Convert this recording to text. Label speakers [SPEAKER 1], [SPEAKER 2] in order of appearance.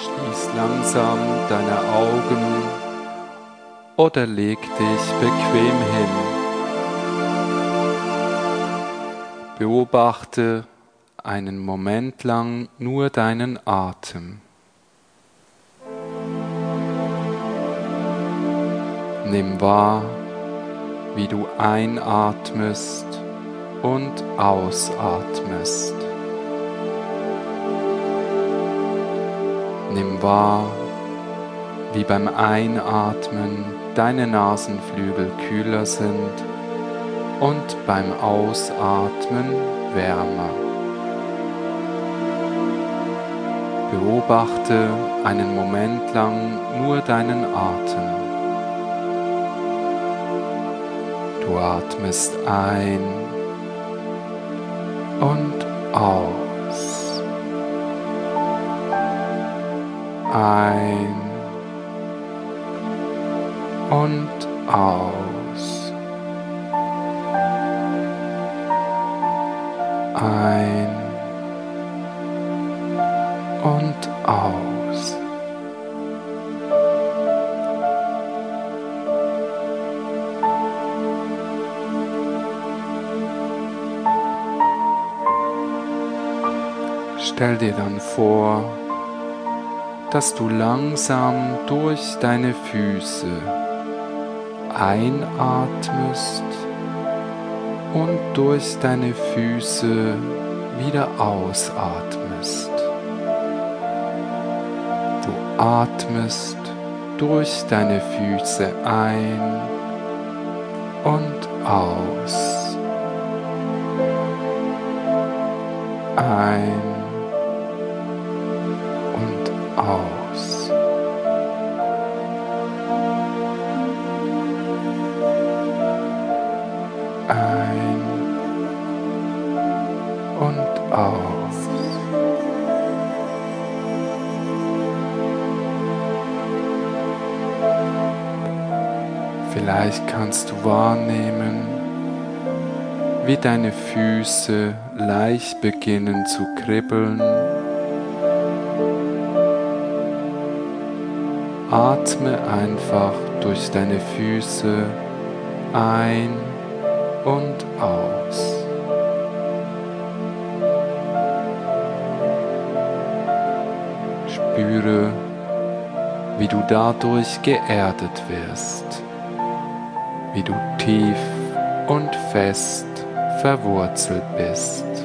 [SPEAKER 1] Schließ langsam deine Augen oder leg dich bequem hin. Beobachte einen Moment lang nur deinen Atem. Nimm wahr, wie du einatmest und ausatmest. Nimm wahr, wie beim Einatmen deine Nasenflügel kühler sind und beim Ausatmen wärmer. Beobachte einen Moment lang nur deinen Atem. Du atmest ein und aus. Ein und aus. Ein und aus. Stell dir dann vor, dass du langsam durch deine Füße einatmest und durch deine Füße wieder ausatmest. Du atmest durch deine Füße ein und aus. Ein aus. Ein und aus. Vielleicht kannst du wahrnehmen, wie deine Füße leicht beginnen zu kribbeln. Atme einfach durch deine Füße ein und aus. Spüre, wie du dadurch geerdet wirst, wie du tief und fest verwurzelt bist.